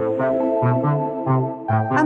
Thank you.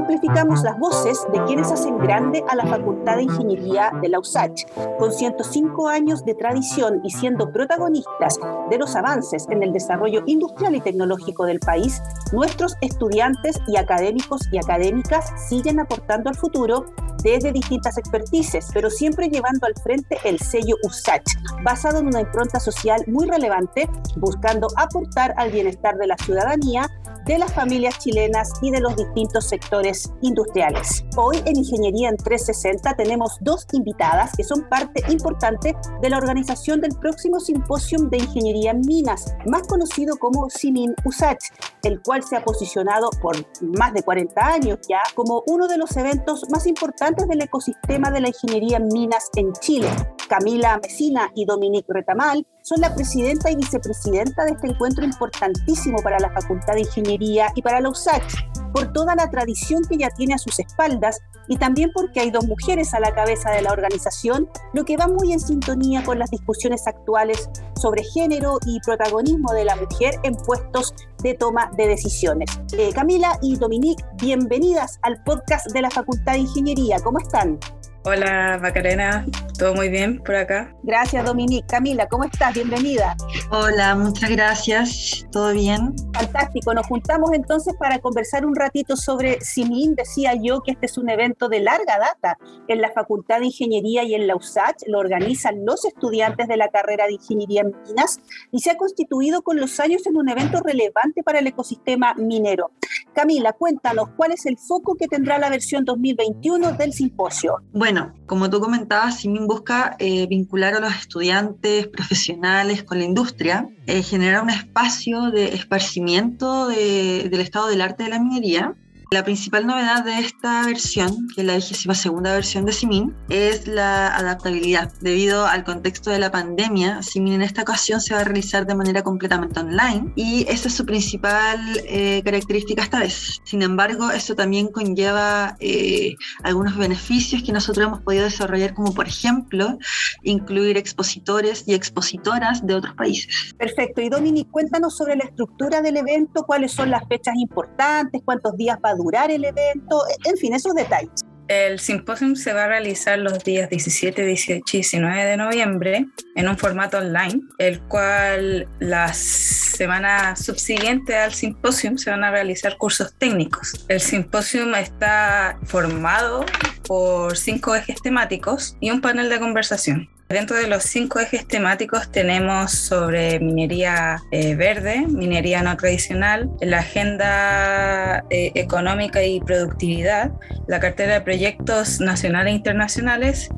Amplificamos las voces de quienes hacen grande a la Facultad de Ingeniería de la USACH. Con 105 años de tradición y siendo protagonistas de los avances en el desarrollo industrial y tecnológico del país, nuestros estudiantes y académicos y académicas siguen aportando al futuro desde distintas expertices, pero siempre llevando al frente el sello USACH, basado en una impronta social muy relevante, buscando aportar al bienestar de la ciudadanía de las familias chilenas y de los distintos sectores industriales. Hoy en Ingeniería en 360 tenemos dos invitadas que son parte importante de la organización del próximo Simposium de Ingeniería en Minas, más conocido como Simin USACH, el cual se ha posicionado por más de 40 años ya como uno de los eventos más importantes del ecosistema de la ingeniería en minas en Chile. Camila Mesina y Dominique Retamal son la presidenta y vicepresidenta de este encuentro importantísimo para la Facultad de Ingeniería y para la USACH, por toda la tradición que ya tiene a sus espaldas y también porque hay dos mujeres a la cabeza de la organización, lo que va muy en sintonía con las discusiones actuales sobre género y protagonismo de la mujer en puestos de toma de decisiones. Eh, Camila y Dominique, bienvenidas al podcast de la Facultad de Ingeniería. ¿Cómo están? Hola Macarena, todo muy bien por acá. Gracias Dominique. Camila, ¿cómo estás? Bienvenida. Hola, muchas gracias. ¿Todo bien? Fantástico. Nos juntamos entonces para conversar un ratito sobre Simin. Decía yo que este es un evento de larga data en la Facultad de Ingeniería y en la USACH. Lo organizan los estudiantes de la carrera de Ingeniería en Minas y se ha constituido con los años en un evento relevante para el ecosistema minero. Camila, cuéntanos cuál es el foco que tendrá la versión 2021 del simposio. Bueno, como tú comentabas, Simin busca eh, vincular a los estudiantes profesionales con la industria, eh, generar un espacio de esparcimiento del estado del arte de la minería la principal novedad de esta versión, que es la segunda versión de Simin, es la adaptabilidad. Debido al contexto de la pandemia, Simin en esta ocasión se va a realizar de manera completamente online y esa es su principal eh, característica esta vez. Sin embargo, eso también conlleva eh, algunos beneficios que nosotros hemos podido desarrollar, como por ejemplo, incluir expositores y expositoras de otros países. Perfecto. Y Dominique, cuéntanos sobre la estructura del evento, cuáles son las fechas importantes, cuántos días va a durar el evento, en fin, esos detalles. El simposio se va a realizar los días 17, 18 y 19 de noviembre en un formato online, el cual las semanas subsiguientes al simposio se van a realizar cursos técnicos. El simposio está formado por cinco ejes temáticos y un panel de conversación. Dentro de los cinco ejes temáticos tenemos sobre minería eh, verde, minería no tradicional, la agenda eh, económica y productividad, la cartera de proyectos nacionales e internacionales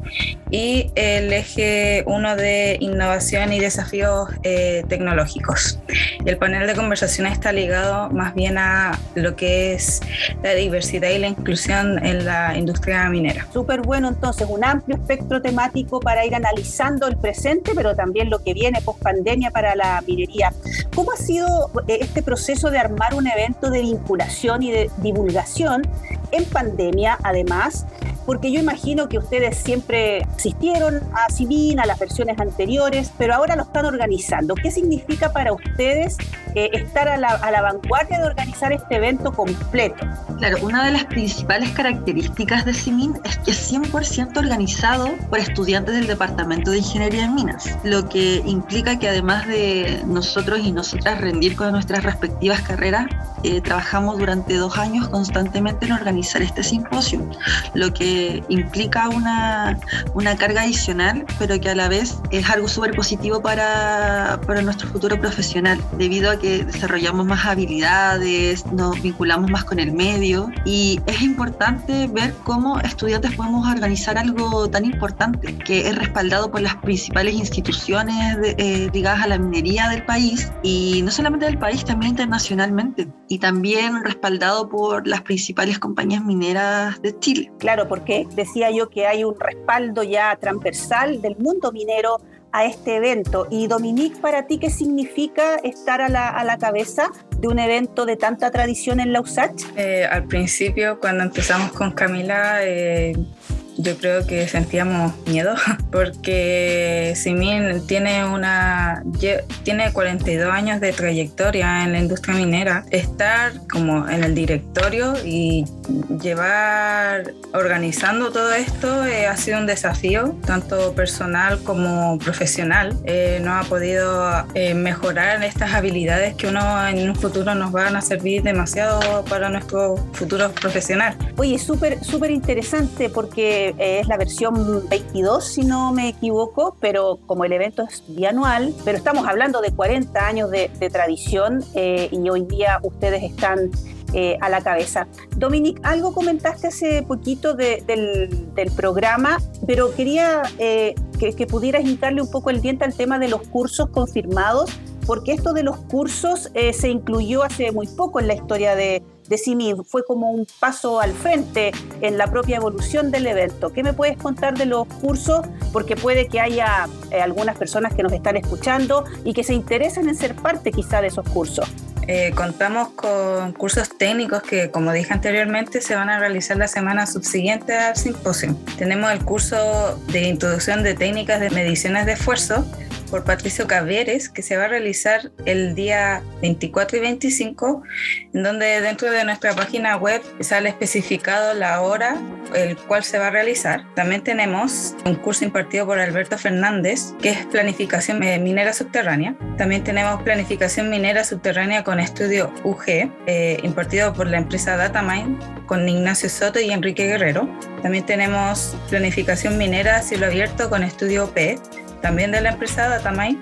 y el eje 1 de innovación y desafíos eh, tecnológicos. El panel de conversación está ligado más bien a lo que es la diversidad y la inclusión en la industria minera. Súper bueno entonces, un amplio espectro temático para ir analizando el presente, pero también lo que viene post pandemia para la minería. ¿Cómo ha sido eh, este proceso de armar un evento de vinculación y de divulgación en pandemia, además? Porque yo imagino que ustedes siempre asistieron a CIVIN, a las versiones anteriores, pero ahora lo están organizando. ¿Qué significa para ustedes eh, estar a la, a la vanguardia de organizar este evento completo? Claro, una de las principales características de CIMIN es que es 100% organizado por estudiantes del Departamento de Ingeniería en Minas, lo que implica que además de nosotros y nosotras rendir con nuestras respectivas carreras, eh, trabajamos durante dos años constantemente en organizar este simposio, lo que implica una, una carga adicional, pero que a la vez es algo súper positivo para, para nuestro futuro profesional, debido a que desarrollamos más habilidades, nos vinculamos más con el medio, y es importante ver cómo estudiantes podemos organizar algo tan importante que es respaldado por las principales instituciones eh, ligadas a la minería del país y no solamente del país, también internacionalmente y también respaldado por las principales compañías mineras de Chile. Claro, porque decía yo que hay un respaldo ya transversal del mundo minero a este evento. Y Dominique, para ti, ¿qué significa estar a la, a la cabeza de un evento de tanta tradición en la? Eh, al principio, cuando empezamos con Camila, eh, yo creo que sentíamos miedo porque Simin tiene una tiene 42 años de trayectoria en la industria minera. Estar como en el directorio y llevar organizando todo esto eh, ha sido un desafío, tanto personal como profesional. Eh, no ha podido eh, mejorar estas habilidades que uno en un futuro nos van a servir demasiado para nuestro futuro profesional. Oye, súper súper interesante porque es la versión 22, si no me equivoco, pero como el evento es bianual, pero estamos hablando de 40 años de, tradición y hoy día ustedes están eh, a la cabeza. Dominic, algo comentaste hace poquito del, programa, pero quería eh, que, pudieras hincarle un poco el diente al tema de los cursos confirmados, porque esto de los cursos eh, se incluyó hace muy poco en la historia de, de CIMID, fue como un paso al frente en la propia evolución del evento. ¿Qué me puedes contar de los cursos? Porque puede que haya algunas personas que nos están escuchando y que se interesen en ser parte quizá de esos cursos. Eh, contamos con cursos técnicos que, como dije anteriormente, se van a realizar la semana subsiguiente al simposio. Tenemos el curso de introducción de técnicas de mediciones de esfuerzo, por Patricio Cavieres, que se va a realizar el día 24 y 25, en donde dentro de nuestra página web sale especificado la hora el cual se va a realizar. También tenemos un curso impartido por Alberto Fernández, que es planificación minera subterránea. También tenemos planificación minera subterránea con estudio UG, eh, impartido por la empresa Datamind, con Ignacio Soto y Enrique Guerrero. También tenemos planificación minera cielo abierto con estudio P, también de la empresa Datamay,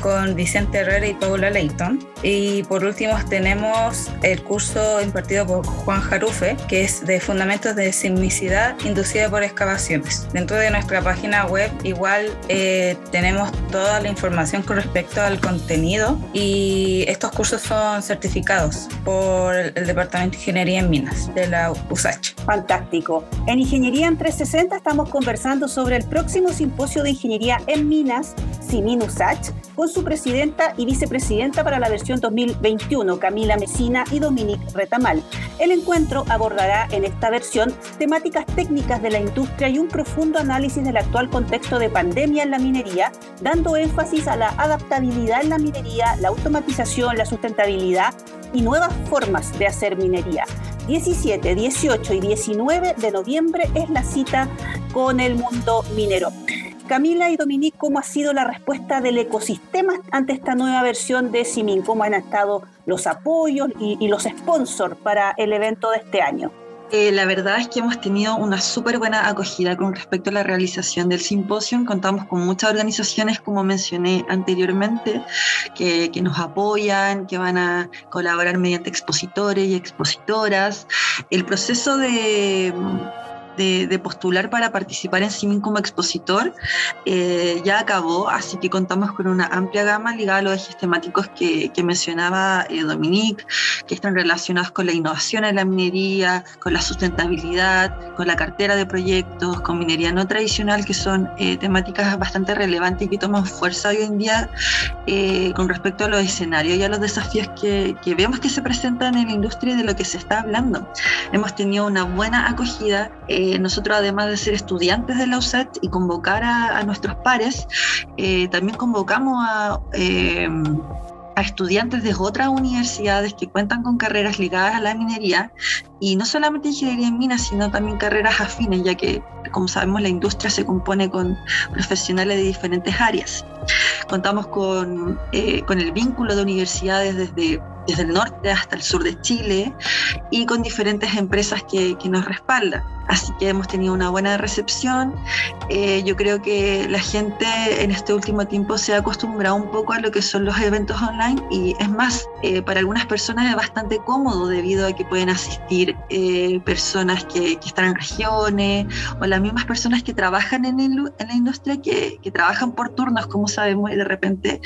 con Vicente Herrera y Paula Leighton. Y por último tenemos el curso impartido por Juan Jarufe, que es de Fundamentos de Sismicidad Inducida por Excavaciones. Dentro de nuestra página web igual eh, tenemos toda la información con respecto al contenido y estos cursos son certificados por el Departamento de Ingeniería en Minas de la USACH. Fantástico. En Ingeniería en 360 estamos conversando sobre el próximo simposio de Ingeniería en Minas, Simin USACH, con su presidenta y vicepresidenta para la versión 2021, Camila Mesina y Dominique Retamal. El encuentro abordará en esta versión temáticas técnicas de la industria y un profundo análisis del actual contexto de pandemia en la minería, dando énfasis a la adaptabilidad en la minería, la automatización, la sustentabilidad y nuevas formas de hacer minería. 17, 18 y 19 de noviembre es la cita con el mundo minero. Camila y Dominique, ¿cómo ha sido la respuesta del ecosistema ante esta nueva versión de Simin? ¿Cómo han estado los apoyos y, los sponsors para el evento de este año? Eh, la verdad es que hemos tenido una súper buena acogida con respecto a la realización del simposio. Contamos con muchas organizaciones, como mencioné anteriormente, que, que, nos apoyan, que van a colaborar mediante expositores y expositoras. El proceso de de, postular para participar en CIMIN como expositor eh, ya acabó, así que contamos con una amplia gama ligada a los ejes temáticos que, mencionaba eh, Dominique, que están relacionados con la innovación en la minería, con la sustentabilidad, con la cartera de proyectos, con minería no tradicional, que son eh, temáticas bastante relevantes y que toman fuerza hoy en día con respecto a los escenarios y a los desafíos que, que vemos que se presentan en la industria y de lo que se está hablando. Hemos tenido una buena acogida. Eh, nosotros además de ser estudiantes de la USAT y convocar a, nuestros pares, eh, también convocamos a... Eh, a estudiantes de otras universidades que cuentan con carreras ligadas a la minería y no solamente ingeniería en minas, sino también carreras afines, ya que, como sabemos, la industria se compone con profesionales de diferentes áreas. Contamos con, con el vínculo de universidades desde desde el norte hasta el sur de Chile y con diferentes empresas que, que nos respaldan. Así que hemos tenido una buena recepción. Eh, yo creo que la gente en este último tiempo se ha acostumbrado un poco a lo que son los eventos online y es más, eh, para algunas personas es bastante cómodo debido a que pueden asistir eh, personas que, están en regiones o las mismas personas que trabajan en, el, en la industria que, que trabajan por turnos, como sabemos, y de repente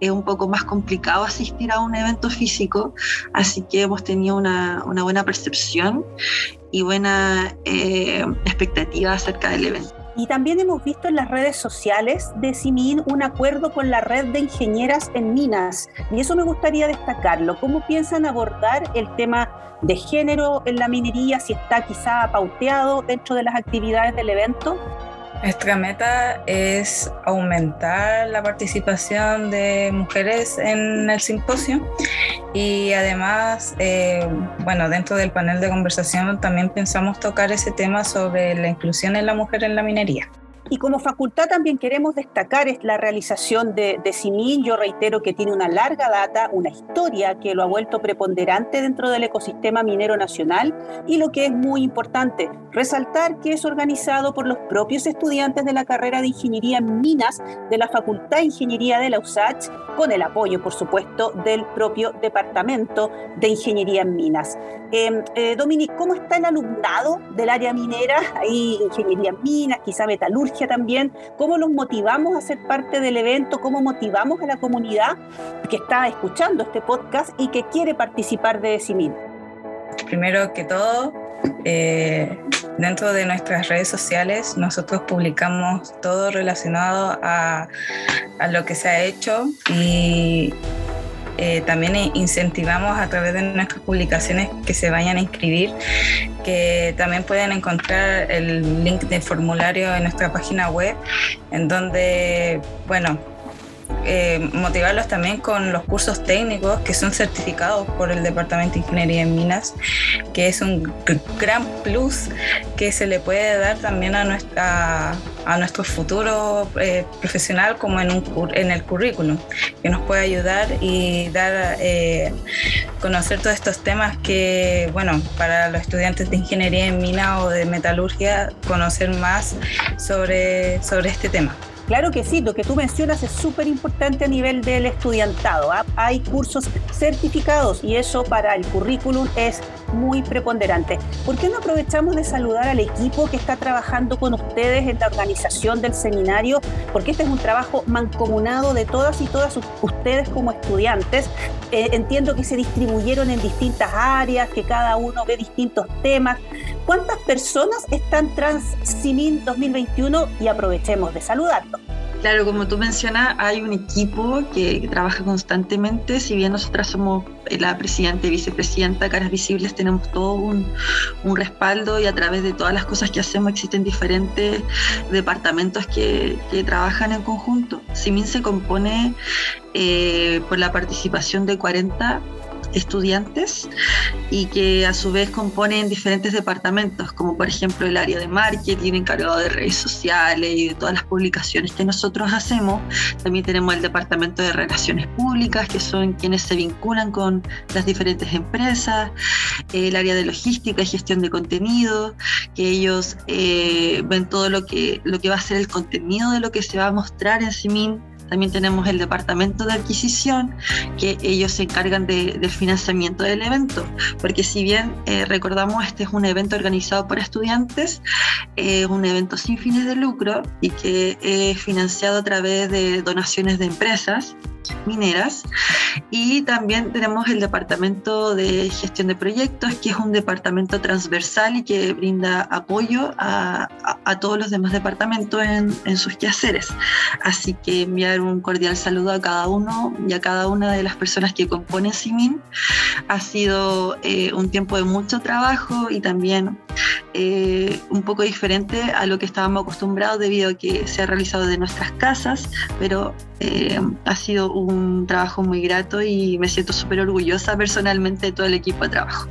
es un poco más complicado asistir a un evento físico, así que hemos tenido una, una buena percepción y buena expectativa acerca del evento. Y también hemos visto en las redes sociales de CIMIN un acuerdo con la red de ingenieras en minas. Y eso me gustaría destacarlo. ¿Cómo piensan abordar el tema de género en la minería? Si está quizá pauteado dentro de las actividades del evento. Nuestra meta es aumentar la participación de mujeres en el simposio y además, eh, bueno, dentro del panel de conversación también pensamos tocar ese tema sobre la inclusión en la mujer en la minería. Y como facultad también queremos destacar la realización de, de CIMIN. Yo reitero que tiene una larga data, una historia que lo ha vuelto preponderante dentro del ecosistema minero nacional y lo que es muy importante, resaltar que es organizado por los propios estudiantes de la carrera de Ingeniería en Minas de la Facultad de Ingeniería de la USACH, con el apoyo, por supuesto, del propio Departamento de Ingeniería en Minas. Eh, eh, Dominic, ¿cómo está el alumnado del área minera? Ahí Ingeniería en Minas, quizá metalurgia también, cómo los motivamos a ser parte del evento, cómo motivamos a la comunidad que está escuchando este podcast y que quiere participar de CIMIN. Primero que todo, eh, dentro de nuestras redes sociales nosotros publicamos todo relacionado a, a lo que se ha hecho y eh, también incentivamos a través de nuestras publicaciones que se vayan a inscribir, que también pueden encontrar el link de formulario en nuestra página web, en donde, bueno, eh, motivarlos también con los cursos técnicos que son certificados por el Departamento de Ingeniería en Minas, que es un gran plus que se le puede dar también a, nuestra, a nuestro futuro eh, profesional como en, un, en el currículum, que nos puede ayudar y dar eh, conocer todos estos temas que, bueno, para los estudiantes de Ingeniería en Minas o de Metalurgia, conocer más sobre, sobre este tema. Claro que sí, lo que tú mencionas es súper importante a nivel del estudiantado. ¿ah? Hay cursos certificados y eso para el currículum es muy preponderante. ¿Por qué no aprovechamos de saludar al equipo que está trabajando con ustedes en la organización del seminario? Porque este es un trabajo mancomunado de todas y todas ustedes como estudiantes. Eh, entiendo que se distribuyeron en distintas áreas, que cada uno ve distintos temas. ¿Cuántas personas están tras CIMIN 2021? Y aprovechemos de saludarlos. Claro, como tú mencionas, hay un equipo que, trabaja constantemente. Si bien nosotras somos la presidenta y vicepresidenta, Caras Visibles, tenemos todo un, respaldo y a través de todas las cosas que hacemos existen diferentes departamentos que, trabajan en conjunto. CIMIN se compone eh, por la participación de 40 estudiantes y que a su vez componen diferentes departamentos, como por ejemplo el área de marketing encargado de redes sociales y de todas las publicaciones que nosotros hacemos. También tenemos el departamento de relaciones públicas, que son quienes se vinculan con las diferentes empresas, el área de logística y gestión de contenido, que ellos eh, ven todo lo que, lo que va a ser el contenido de lo que se va a mostrar en CIMIN también tenemos el departamento de adquisición, que ellos se encargan del financiamiento del evento, porque si bien eh, recordamos, este es un evento organizado por estudiantes, es un evento sin fines de lucro y que es financiado a través de donaciones de empresas mineras. Y también tenemos el Departamento de Gestión de Proyectos, que es un departamento transversal y que brinda apoyo a, a, todos los demás departamentos en, en, sus quehaceres. Así que enviar un cordial saludo a cada uno y a cada una de las personas que componen CIMIN. Ha sido eh, un tiempo de mucho trabajo y también eh, un poco diferente a lo que estábamos acostumbrados debido a que se ha realizado de nuestras casas, pero eh, ha sido un trabajo muy grato y me siento súper orgullosa personalmente de todo el equipo de trabajo.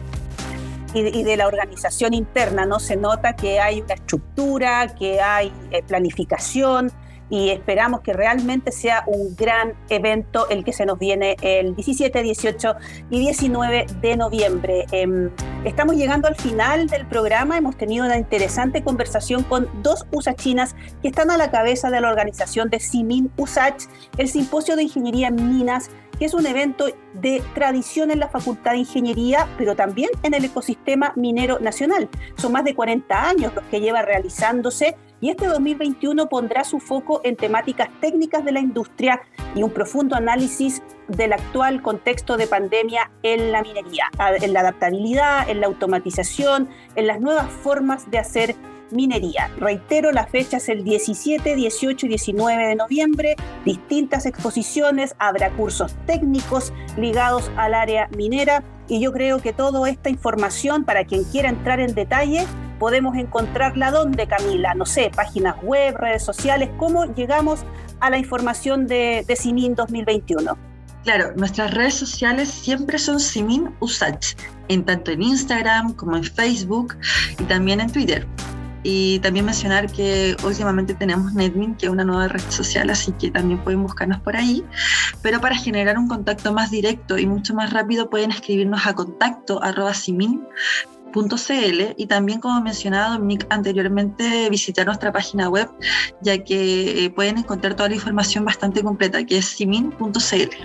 Y de, la organización interna, ¿no? Se nota que hay una estructura, que hay eh, planificación, y esperamos que realmente sea un gran evento el que se nos viene el 17, 18 y 19 de noviembre. Em, estamos llegando al final del programa, hemos tenido una interesante conversación con dos usachinas que están a la cabeza de la organización de Simin Usach, el Simposio de Ingeniería en Minas que es un evento de tradición en la Facultad de Ingeniería, pero también en el ecosistema minero nacional. Son más de 40 años los que lleva realizándose y este 2021 pondrá su foco en temáticas técnicas de la industria y un profundo análisis del actual contexto de pandemia en la minería, en la adaptabilidad, en la automatización, en las nuevas formas de hacer minería. Reitero, la fecha es el 17, 18 y 19 de noviembre. Distintas exposiciones, habrá cursos técnicos ligados al área minera y yo creo que toda esta información, para quien quiera entrar en detalle, podemos encontrarla donde, Camila, no sé, páginas web, redes sociales, cómo llegamos a la información de, de CIMIN 2021. Claro, nuestras redes sociales siempre son Simin Usach, en tanto en Instagram como en Facebook y también en Twitter. Y también mencionar que últimamente tenemos Netmin, que es una nueva red social, así que también pueden buscarnos por ahí. Pero para generar un contacto más directo y mucho más rápido pueden escribirnos a contacto arroba y también como mencionado Dominique anteriormente visitar nuestra página web ya que eh, pueden encontrar toda la información bastante completa que es simin.cl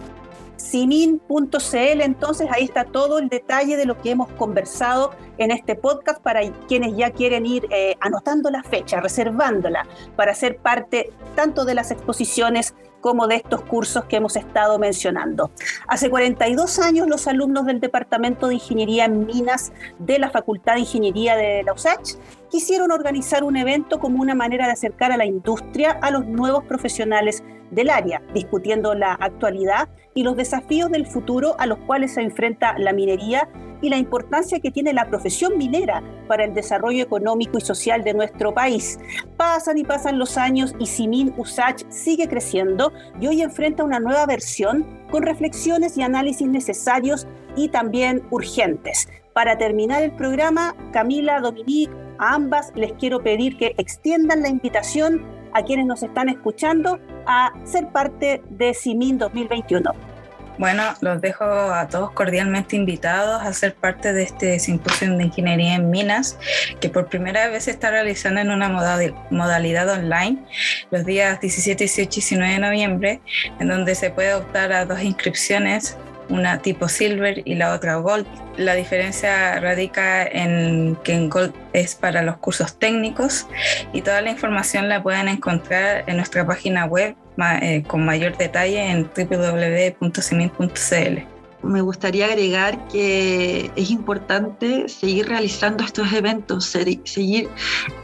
simin.cl, entonces ahí está todo el detalle de lo que hemos conversado en este podcast para quienes ya quieren ir eh, anotando la fecha, reservándola para ser parte tanto de las exposiciones como de estos cursos que hemos estado mencionando. Hace 42 años los alumnos del Departamento de Ingeniería en Minas de la Facultad de Ingeniería de la USACH quisieron organizar un evento como una manera de acercar a la industria a los nuevos profesionales del área, discutiendo la actualidad y los desafíos del futuro a los cuales se enfrenta la minería y la importancia que tiene la profesión minera para el desarrollo económico y social de nuestro país. Pasan y pasan los años y Simin Usach sigue creciendo y hoy enfrenta una nueva versión con reflexiones y análisis necesarios y también urgentes. Para terminar el programa, Camila, Dominique, a ambas les quiero pedir que extiendan la invitación a quienes nos están escuchando a ser parte de Simin 2021. Bueno, los dejo a todos cordialmente invitados a ser parte de este simposio de ingeniería en minas, que por primera vez se está realizando en una modalidad online los días 17, 18 y 19 de noviembre, en donde se puede optar a dos inscripciones una tipo silver y la otra gold. La diferencia radica en que en gold es para los cursos técnicos y toda la información la pueden encontrar en nuestra página web eh, con mayor detalle en www.semin.cl me gustaría agregar que es importante seguir realizando estos eventos, seguir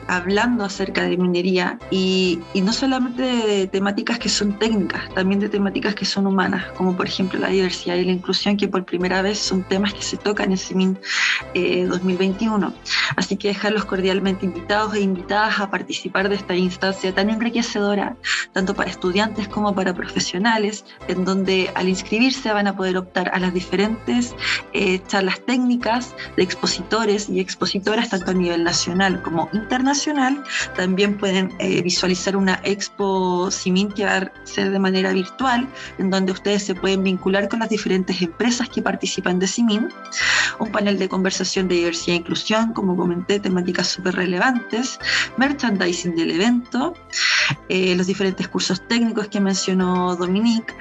hablando acerca de minería y, no solamente de temáticas que son técnicas, también de temáticas que son humanas, como por ejemplo la diversidad y la inclusión, que por primera vez son temas que se tocan en 2021. Eh, Así que dejarlos cordialmente invitados e invitadas a participar de esta instancia tan enriquecedora, tanto para estudiantes como para profesionales, en donde al inscribirse van a poder optar a las diferentes eh, charlas técnicas de expositores y expositoras, tanto a nivel nacional como internacional también pueden eh, visualizar una expo Simin que va a ser de manera virtual, en donde ustedes se pueden vincular con las diferentes empresas que participan de Simin. Un panel de conversación de diversidad e inclusión, como comenté, temáticas súper relevantes, merchandising del evento, eh, los diferentes cursos técnicos que mencionó Dominique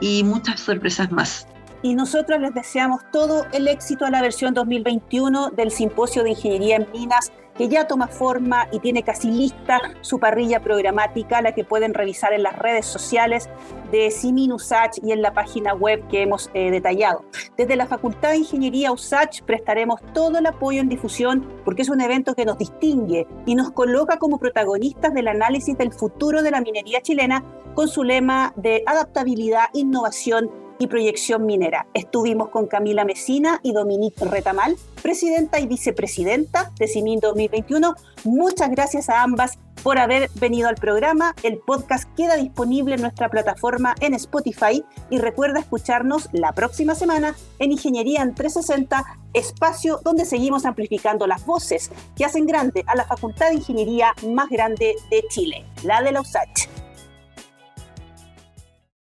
y muchas sorpresas más y nosotros les deseamos todo el éxito a la versión 2021 del Simposio de Ingeniería en Minas que ya toma forma y tiene casi lista su parrilla programática, la que pueden revisar en las redes sociales de Simin USACH y en la página web que hemos eh, detallado. Desde la Facultad de Ingeniería USACH prestaremos todo el apoyo en difusión porque es un evento que nos distingue y nos coloca como protagonistas del análisis del futuro de la minería chilena con su lema de adaptabilidad, innovación y proyección minera. Estuvimos con Camila Mesina y Dominique Retamal, presidenta y vicepresidenta de CIMIN 2021. Muchas gracias a ambas por haber venido al programa. El podcast queda disponible en nuestra plataforma en Spotify y recuerda escucharnos la próxima semana en Ingeniería en 360, espacio donde seguimos amplificando las voces que hacen grande a la Facultad de Ingeniería más grande de Chile, la de la USACH.